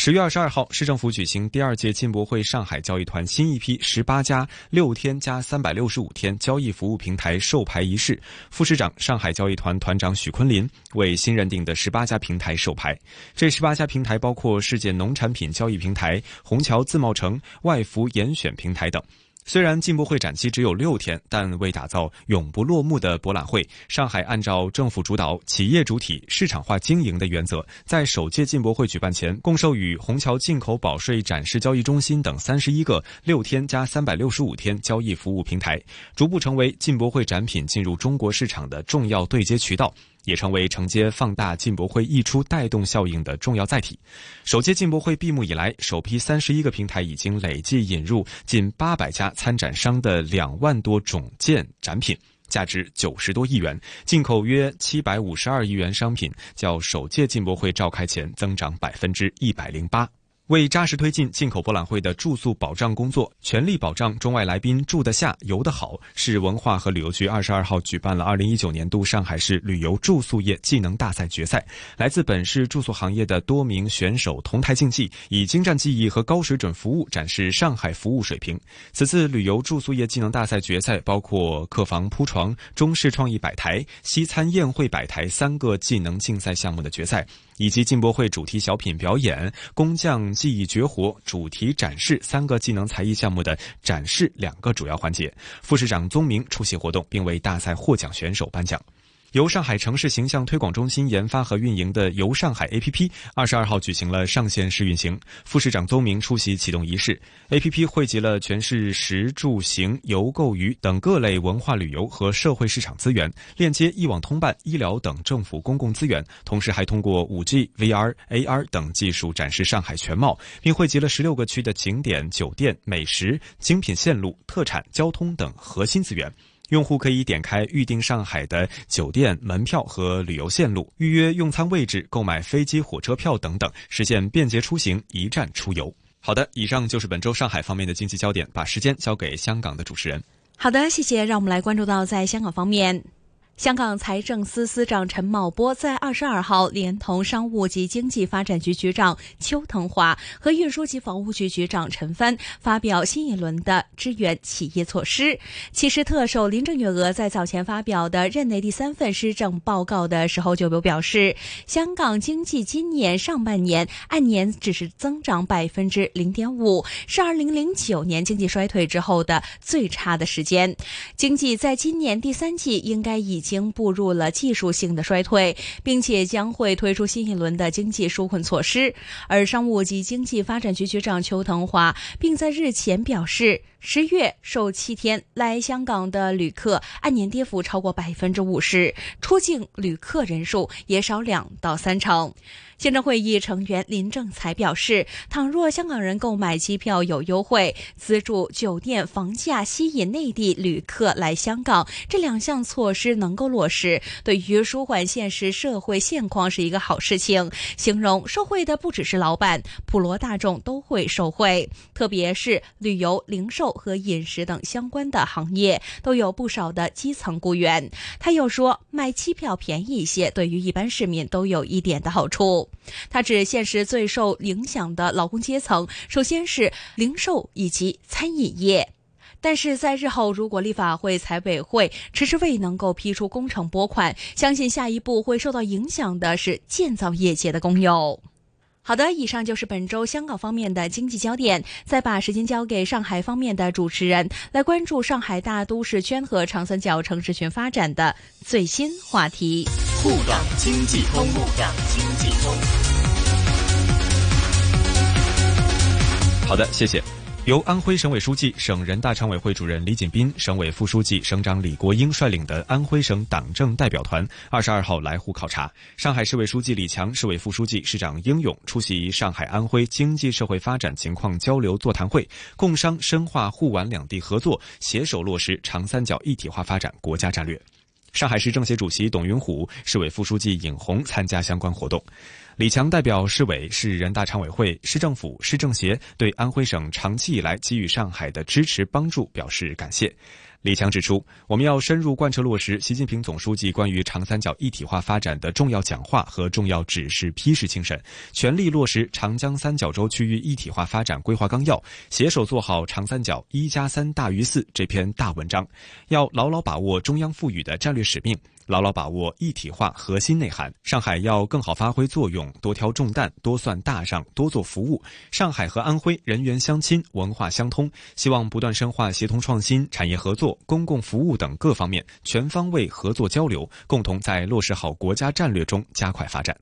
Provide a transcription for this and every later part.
十月二十二号，市政府举行第二届进博会上海交易团新一批十八家六天加三百六十五天交易服务平台授牌仪式。副市长、上海交易团团长许昆林为新认定的十八家平台授牌。这十八家平台包括世界农产品交易平台、虹桥自贸城、外服严选平台等。虽然进博会展期只有六天，但为打造永不落幕的博览会，上海按照政府主导、企业主体、市场化经营的原则，在首届进博会举办前，共授予虹桥进口保税展示交易中心等三十一个六天加三百六十五天交易服务平台，逐步成为进博会展品进入中国市场的重要对接渠道。也成为承接放大进博会溢出带动效应的重要载体。首届进博会闭幕以来，首批三十一个平台已经累计引入近八百家参展商的两万多种件展品，价值九十多亿元，进口约七百五十二亿元商品，较首届进博会召开前增长百分之一百零八。为扎实推进进口博览会的住宿保障工作，全力保障中外来宾住得下、游得好，市文化和旅游局二十二号举办了二零一九年度上海市旅游住宿业技能大赛决赛。来自本市住宿行业的多名选手同台竞技，以精湛技艺和高水准服务展示上海服务水平。此次旅游住宿业技能大赛决赛包括客房铺床、中式创意摆台、西餐宴会摆台三个技能竞赛项目的决赛。以及进博会主题小品表演、工匠技艺绝活、主题展示三个技能才艺项目的展示两个主要环节。副市长宗明出席活动，并为大赛获奖选手颁奖。由上海城市形象推广中心研发和运营的“游上海 ”APP，二十二号举行了上线试运行。副市长邹明出席启动仪式。APP 汇集了全市食住行游购娱等各类文化旅游和社会市场资源，链接一网通办、医疗等政府公共资源，同时还通过 5G、VR、AR 等技术展示上海全貌，并汇集了十六个区的景点、酒店、美食、精品线路、特产、交通等核心资源。用户可以点开预订上海的酒店门票和旅游线路，预约用餐位置，购买飞机、火车票等等，实现便捷出行、一站出游。好的，以上就是本周上海方面的经济焦点，把时间交给香港的主持人。好的，谢谢。让我们来关注到在香港方面。香港财政司司长陈茂波在二十二号连同商务及经济发展局局长邱腾华和运输及房屋局局长陈帆发表新一轮的支援企业措施。其实，特首林郑月娥在早前发表的任内第三份施政报告的时候就有表示，香港经济今年上半年按年只是增长百分之零点五，是二零零九年经济衰退之后的最差的时间。经济在今年第三季应该已。已经步入了技术性的衰退，并且将会推出新一轮的经济纾困措施。而商务及经济发展局局长邱腾华并在日前表示，十月受七天来香港的旅客按年跌幅超过百分之五十，出境旅客人数也少两到三成。行政会议成员林正才表示，倘若香港人购买机票有优惠，资助酒店房价，吸引内地旅客来香港，这两项措施能够落实，对于舒缓现实社会现况是一个好事情。形容受惠的不只是老板，普罗大众都会受惠，特别是旅游、零售和饮食等相关的行业，都有不少的基层雇员。他又说，买机票便宜一些，对于一般市民都有一点的好处。他指，现实最受影响的劳工阶层，首先是零售以及餐饮业。但是在日后，如果立法会财委会迟迟未能够批出工程拨款，相信下一步会受到影响的是建造业界的工友。好的，以上就是本周香港方面的经济焦点。再把时间交给上海方面的主持人，来关注上海大都市圈和长三角城市群发展的最新话题。沪港经济通，沪港经济通。好的，谢谢。由安徽省委书记、省人大常委会主任李锦斌、省委副书记、省长李国英率领的安徽省党政代表团，二十二号来沪考察。上海市委书记李强、市委副书记、市长应勇出席上海安徽经济社会发展情况交流座谈会，共商深化沪皖两地合作，携手落实长三角一体化发展国家战略。上海市政协主席董云虎、市委副书记尹红参加相关活动。李强代表市委、市人大常委会、市政府、市政协对安徽省长期以来给予上海的支持帮助表示感谢。李强指出，我们要深入贯彻落实习近平总书记关于长三角一体化发展的重要讲话和重要指示批示精神，全力落实长江三角洲区域一体化发展规划纲要，携手做好长三角一加三大于四这篇大文章。要牢牢把握中央赋予的战略使命。牢牢把握一体化核心内涵，上海要更好发挥作用，多挑重担，多算大账，多做服务。上海和安徽人员相亲，文化相通，希望不断深化协同创新、产业合作、公共服务等各方面全方位合作交流，共同在落实好国家战略中加快发展。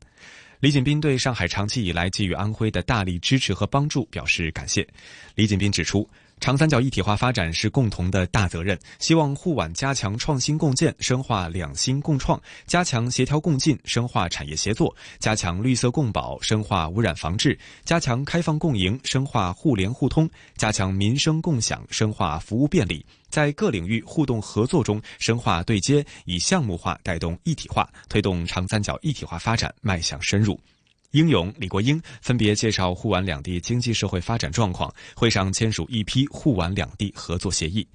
李锦斌对上海长期以来给予安徽的大力支持和帮助表示感谢。李锦斌指出。长三角一体化发展是共同的大责任，希望沪皖加强创新共建，深化两新共创，加强协调共进，深化产业协作，加强绿色共保，深化污染防治，加强开放共赢，深化互联互通，加强民生共享，深化服务便利，在各领域互动合作中深化对接，以项目化带动一体化，推动长三角一体化发展迈向深入。英勇、李国英分别介绍沪皖两地经济社会发展状况，会上签署一批沪皖两地合作协议。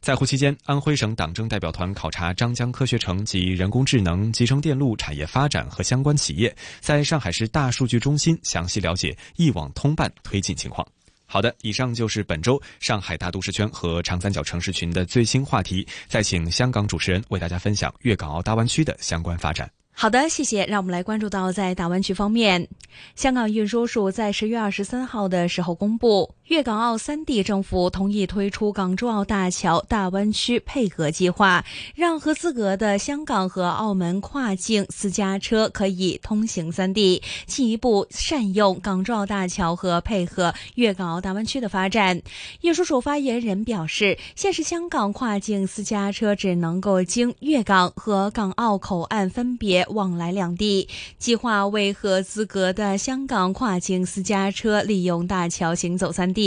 在沪期间，安徽省党政代表团考察张江科学城及人工智能、集成电路产业发展和相关企业，在上海市大数据中心详细了解一网通办推进情况。好的，以上就是本周上海大都市圈和长三角城市群的最新话题。再请香港主持人为大家分享粤港澳大湾区的相关发展。好的，谢谢。让我们来关注到在大湾区方面，香港运输署在十月二十三号的时候公布，粤港澳三地政府同意推出港珠澳大桥大湾区配合计划，让合资格的香港和澳门跨境私家车可以通行三地，进一步善用港珠澳大桥和配合粤港澳大湾区的发展。运输署发言人表示，现时香港跨境私家车只能够经粤港和港澳口岸分别。往来两地，计划为合资格的香港跨境私家车利用大桥行走三地。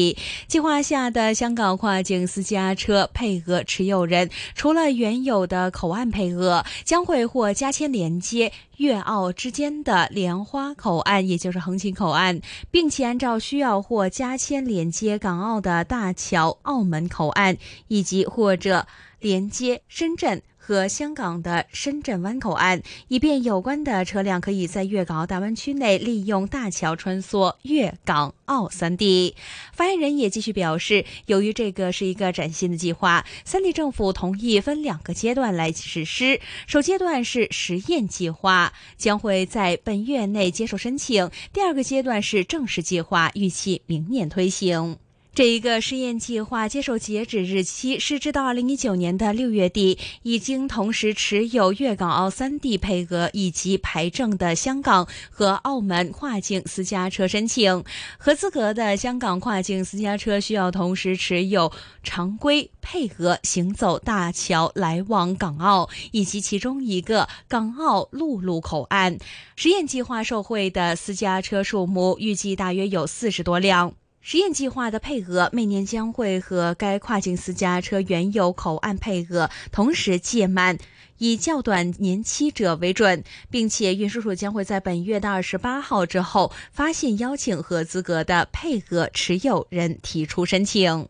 计划下的香港跨境私家车配额持有人，除了原有的口岸配额，将会或加签连接粤澳之间的莲花口岸，也就是横琴口岸，并且按照需要或加签连接港澳的大桥澳门口岸，以及或者连接深圳。和香港的深圳湾口岸，以便有关的车辆可以在粤港澳大湾区内利用大桥穿梭粤港澳三地。发言人也继续表示，由于这个是一个崭新的计划，三地政府同意分两个阶段来实施。首阶段是实验计划，将会在本月内接受申请；第二个阶段是正式计划，预期明年推行。这一个试验计划接受截止日期是至到二零一九年的六月底，已经同时持有粤港澳三地配额以及牌证的香港和澳门跨境私家车申请。合资格的香港跨境私家车需要同时持有常规配额行走大桥来往港澳以及其中一个港澳陆路口岸。实验计划受惠的私家车数目预计大约有四十多辆。实验计划的配额每年将会和该跨境私家车原有口岸配额同时届满，以较短年期者为准，并且运输署将会在本月的二十八号之后发现邀请和资格的配额持有人提出申请。